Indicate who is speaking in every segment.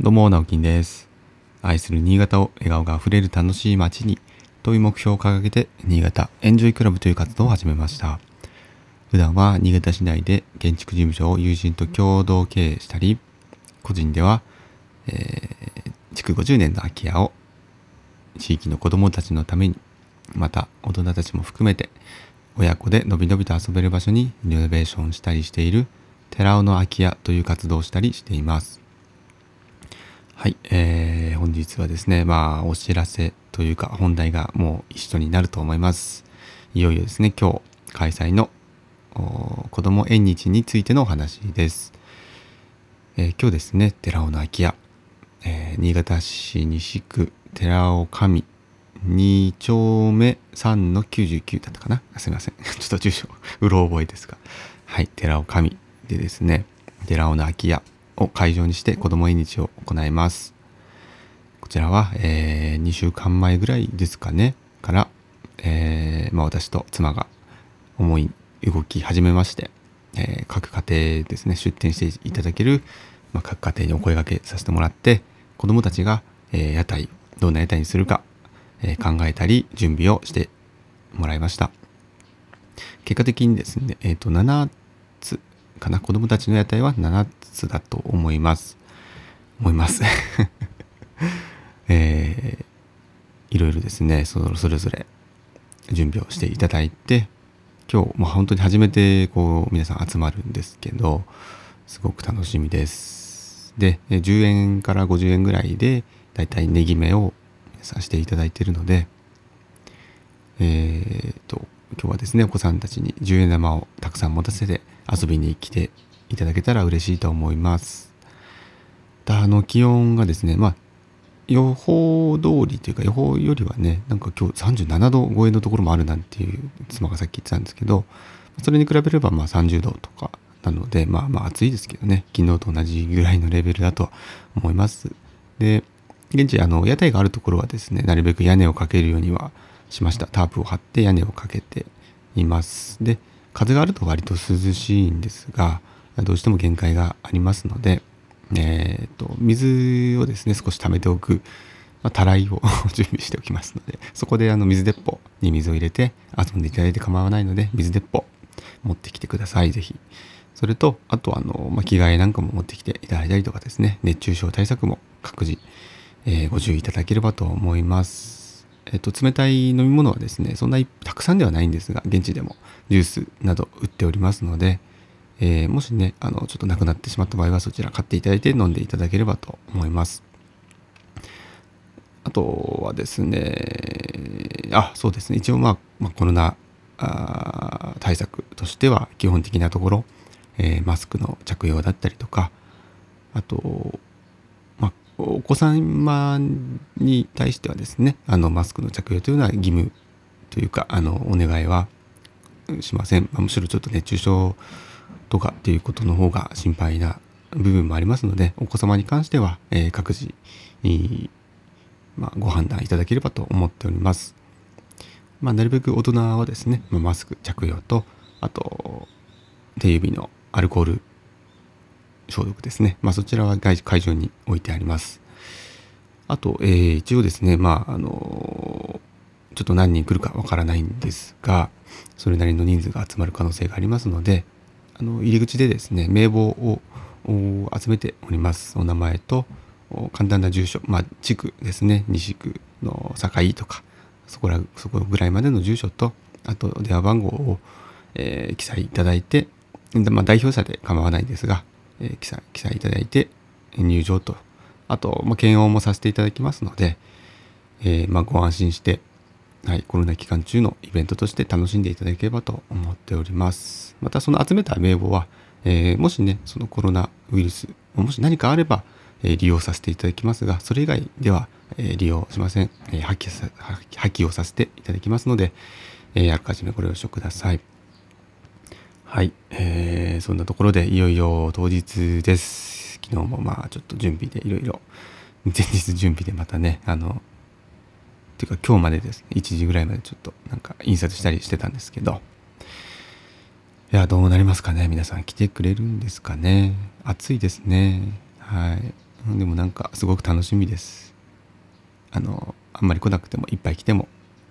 Speaker 1: どうも、直樹です。愛する新潟を笑顔があふれる楽しい街にという目標を掲げて、新潟エンジョイクラブという活動を始めました。普段は新潟市内で建築事務所を友人と共同経営したり、個人では、えー築50年の空き家を地域の子どもたちのために、また大人たちも含めて、親子でのびのびと遊べる場所にリノベーションしたりしている寺尾の空き家という活動をしたりしています。はい、えー、本日はですね、まあ、お知らせというか、本題がもう一緒になると思います。いよいよですね、今日開催の子ども縁日についてのお話です。えー今日ですね、寺尾の空き家、えー新潟市西区寺尾上2丁目3の99だったかな？すみません。ちょっと住所、うろ覚えですが。はい、寺尾上でですね、寺尾の空き家を会場にして子供縁日を行います。こちらは、え2週間前ぐらいですかね、から、えーまあ、私と妻が思い動き始めまして、えー各家庭ですね、出店していただける、まあ、各家庭にお声掛けさせてもらって、子供たちが、え屋台、どんな屋台にするか、え考えたり、準備をしてもらいました。結果的にですね、えっ、と、7かな、子供たちの屋台は7つだと思います。思います。えーいろいろですね、そそれぞれ準備をしていただいて、今日もう本当に初めてこう皆さん集まるんですけど、すごく楽しみです。で、10円から50円ぐらいで、だいたいネギ目をさせていただいているので、えー、と、今日はですね、お子さんたちに10円玉をたくさん持たせて遊びに来ていただけたら嬉しいと思います。あの気温がですね、まあ、予報通りというか予報よりはね、なんか今日37度超えのところもあるなんていう妻がさっき言ってたんですけど、それに比べればまあ30度とかなので、まあまあ暑いですけどね、昨日と同じぐらいのレベルだと思います。で、現地あの屋台があるところはですね、なるべく屋根をかけるようにはしました。タープを張って屋根をかけています。で、風があると割と涼しいんですが、どうしても限界がありますので、えー、と水をですね少し溜めておく、まあ、たらいを 準備しておきますのでそこであの水鉄砲に水を入れて遊んでいただいて構わないので水鉄砲持ってきてくださいぜひそれとあとあの、まあ、着替えなんかも持ってきていただいたりとかですね熱中症対策も各自、えーご注意いただければと思いますえっ、と冷たい飲み物はですねそんなにたくさんではないんですが現地でもジュースなど売っておりますのでえーもしね、あの、ちょっとなくなってしまった場合はそちら買っていただいて飲んでいただければと思います。あとはですね、あ、そうですね、一応まあ、まあ、コロナあ対策としては基本的なところ、えーマスクの着用だったりとか、あと、お子様に対してはですね、あの、マスクの着用というのは義務というか、あの、お願いはしません。まむしろちょっと熱中症とかっていうことの方が心配な部分もありますので、お子様に関しては、えー各自に、まあ、ご判断いただければと思っております。まあ、なるべく大人はですね、まマスク着用と、あと、手指のアルコール消毒ですね。まあ、そちらは会場に置いてあります。あと、えー一応ですね、まあ、あのちょっと何人来るかわからないんですが、それなりの人数が集まる可能性がありますので、あの入り口でですね、名簿を集めております。お名前と簡単な住所、まあ、地区ですね、西区の境とか、そこらそこぐらいまでの住所と、あと電話番号を、えー記載いただいて、まあ、代表者で構わないんですが、え記載記載いただいて入場と、あと、まあ、検温もさせていただきますので、えーまあ、ご安心して、はい、コロナ期間中のイベントとして楽しんでいただければと思っております。またその集めた名簿は、えーもしね、そのコロナウイルス、もし何かあれば、え利用させていただきますが、それ以外では、え利用しません。えー破棄さ破棄破棄をさせていただきますので、えーあらかじめご了承ください。はい、えーそんなところでいよいよ当日です。昨日もまあちょっと準備でいろいろ、前日準備でまたね、あの、ていうか今日までです、1時ぐらいまでちょっとなんか印刷したりしてたんですけど、いや、どうなりますかね？皆さん来てくれるんですかね？暑いですね。はい。でもなんかすごく楽しみです。あのあんまり来なくてもいっぱい来ても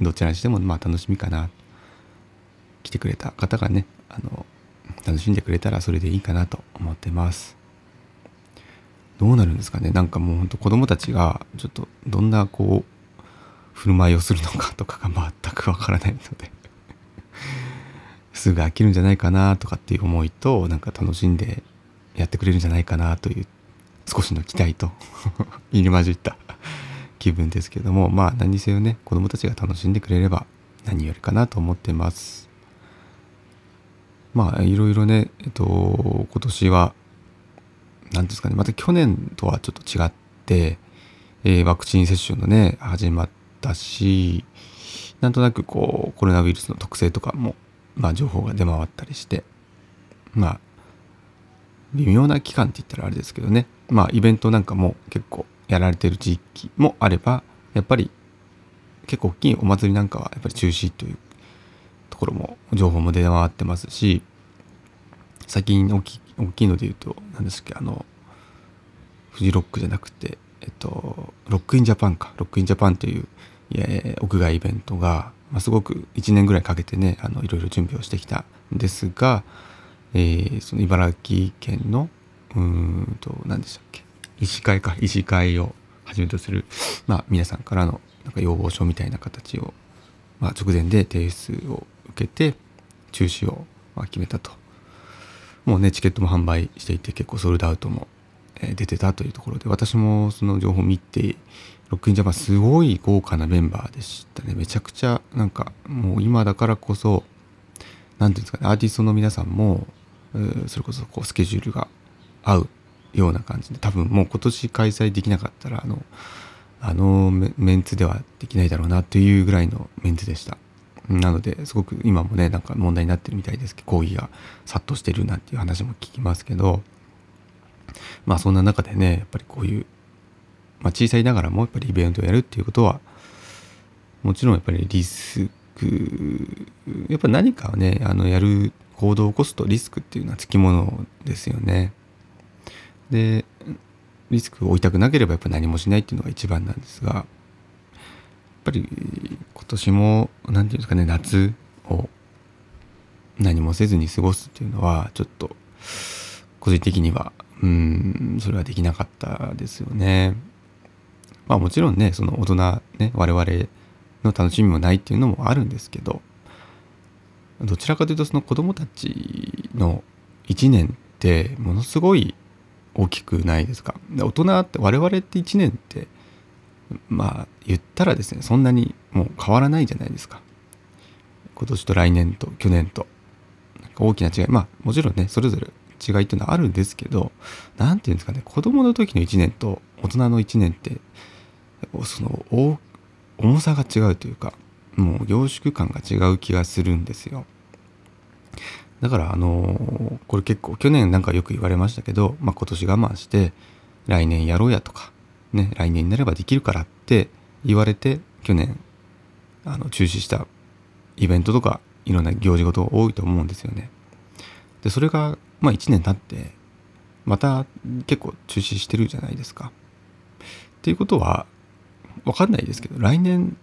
Speaker 1: どちらにしてもまあ楽しみかな。てくれた方がねあの楽しんでくれたらそれでいいかなと思ってます。どうなるんですかね？なんかもうほんと子供たちがちょっとどんなこう振る舞いをするのかとかが全くわからないので。すぐ飽きるんじゃないかなとかっていう思いとなんか楽しんでやってくれるんじゃないかなという少しの期待と 入り混じった気分ですけどもまあ何にせよね子供たちが楽しんでくれれば何よりかなと思ってます。まあいろいろねえっと今年は何ですかねまた去年とはちょっと違って、えー、ワクチン接種のね始まったしなんとなくこうコロナウイルスの特性とかも、まあ、情報が出回ったりしてまあ微妙な期間って言ったらあれですけどねまあイベントなんかも結構やられてる地域もあればやっぱり結構大きいお祭りなんかはやっぱり中止というころも情報も出回ってますし最近大き大きいので言うと何ですっけあのフジロックじゃなくてえっとロックインジャパンか。ロックインジャパンという屋外イベントが、まあ、すごく1年ぐらいかけてねあのいろいろ準備をしてきたんですが、えー、その茨城県のうんと何でしたっけ。医師会か。医師会をはじめとする、まあ、皆さんからのなんか要望書みたいな形を、まあ、直前で提出を受けて中止を決めたと。もうねチケットも販売していて結構ソールドアウトも出てたというところで私もその情報を見てロックインジャパンすごい豪華なメンバーでしたね。めちゃくちゃなんかもう今だからこそ何ていうんですかねアーティストの皆さんもそれこそこうスケジュールが合うような感じで多分もう今年開催できなかったらあのあのメンツではできないだろうなというぐらいのメンツでした。なのですごく今もねなんか問題になってるみたいですけど抗議が殺到してるなんていう話も聞きますけどまあそんな中でねやっぱりこういう、まあ、小さいながらもやっぱりイベントをやるっていうことはもちろんやっぱりリスクやっぱ何かをねあのやる行動を起こすとリスクっていうのはつきものですよね。でリスクを負いたくなければやっぱ何もしないっていうのが一番なんですがぱり今年も何て言うんですかね夏を何もせずに過ごすっていうのはちょっと個人的にはうんそれはできなかったですよね。まあもちろんねその大人ね我々の楽しみもないっていうのもあるんですけどどちらかというとその子供たちの1年ってものすごい大きくないですか？大人って我々って1年ってまあ言ったらですねそんなにもう変わらないじゃないですか。今年と来年と去年と。大きな違い。まあもちろんねそれぞれ違いっていうのはあるんですけど何て言うんですかね子供の時の1年と大人の1年ってその重さが違うというかもう凝縮感が違う気がするんですよ。だからあのこれ結構去年なんかよく言われましたけど、まあ、今年我慢して来年やろうやとかね来年になればできるからって言われて去年あの中止したイベントとかいろんな行事事多いと思うんですよね。でそれがまあ1年経ってまた結構中止してるじゃないですか。っていうことは分かんないですけど来年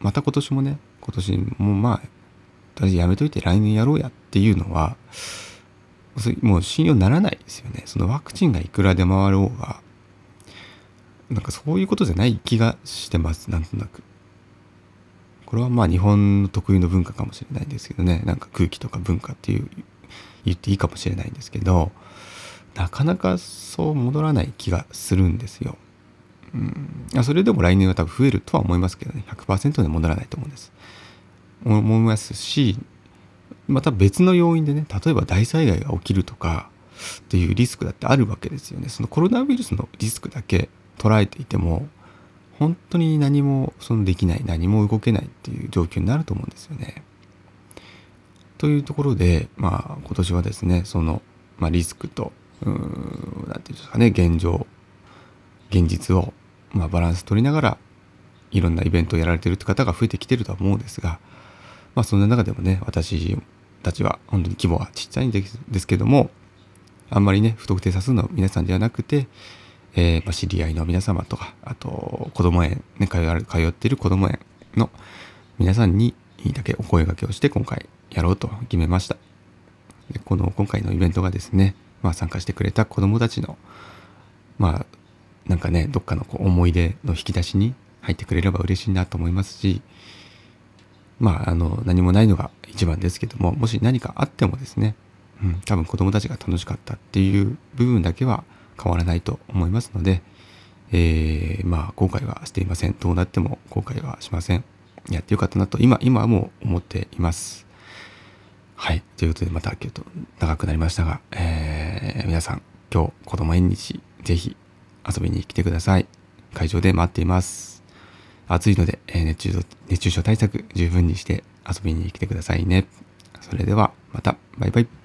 Speaker 1: また今年もね今年もまあとりあえずやめといて来年やろうやっていうのはもう信用ならないですよねそのワクチンがいくらで回ろうがなんかそういうことじゃない気がしてますなんとなくこれはまあ日本の特有の文化かもしれないんですけどねなんか空気とか文化っていう言っていいかもしれないんですけどなかなかそう戻らない気がするんですよ。うん、それでも来年は多分増えるとは思いますけどね100%で戻らないと思うんです。思いますしまた別の要因でね例えば大災害が起きるとかっていうリスクだってあるわけですよね。そのコロナウイルスのリスクだけ捉えていても本当に何もそのできない何も動けないっていう状況になると思うんですよね。というところで、まあ、今年はですねその、まあ、リスクと何て言うんですかね現状現実を、まあ、バランス取りながらいろんなイベントをやられてるって方が増えてきてるとは思うんですが、まあ、そんな中でもね私たちは本当に規模はちっちゃいんですけどもあんまりね不特定多数の皆さんではなくて、えー、知り合いの皆様とか、あと、子供園、ね、通通っている子供園の皆さんにだけお声掛けをして今回やろうと決めました。でこの今回のイベントがですね、まあ、参加してくれた子供たちの、まあ、なんかね、どっかのこう思い出の引き出しに入ってくれれば嬉しいなと思いますし、まあ、あの、何もないのが一番ですけども、もし何かあってもですね、うん、多分子供たちが楽しかったっていう部分だけは変わらないと思いますので、えー、まあ、後悔はしていません。どうなっても後悔はしません。やってよかったなと、今、今はもう思っています。はい。ということで、また、今日と長くなりましたが、えー、皆さん、今日、子供縁日、ぜひ遊びに来てください。会場で待っています。暑いので、えー、熱中熱中症対策十分にして遊びに来てくださいね。それでは、また、バイバイ。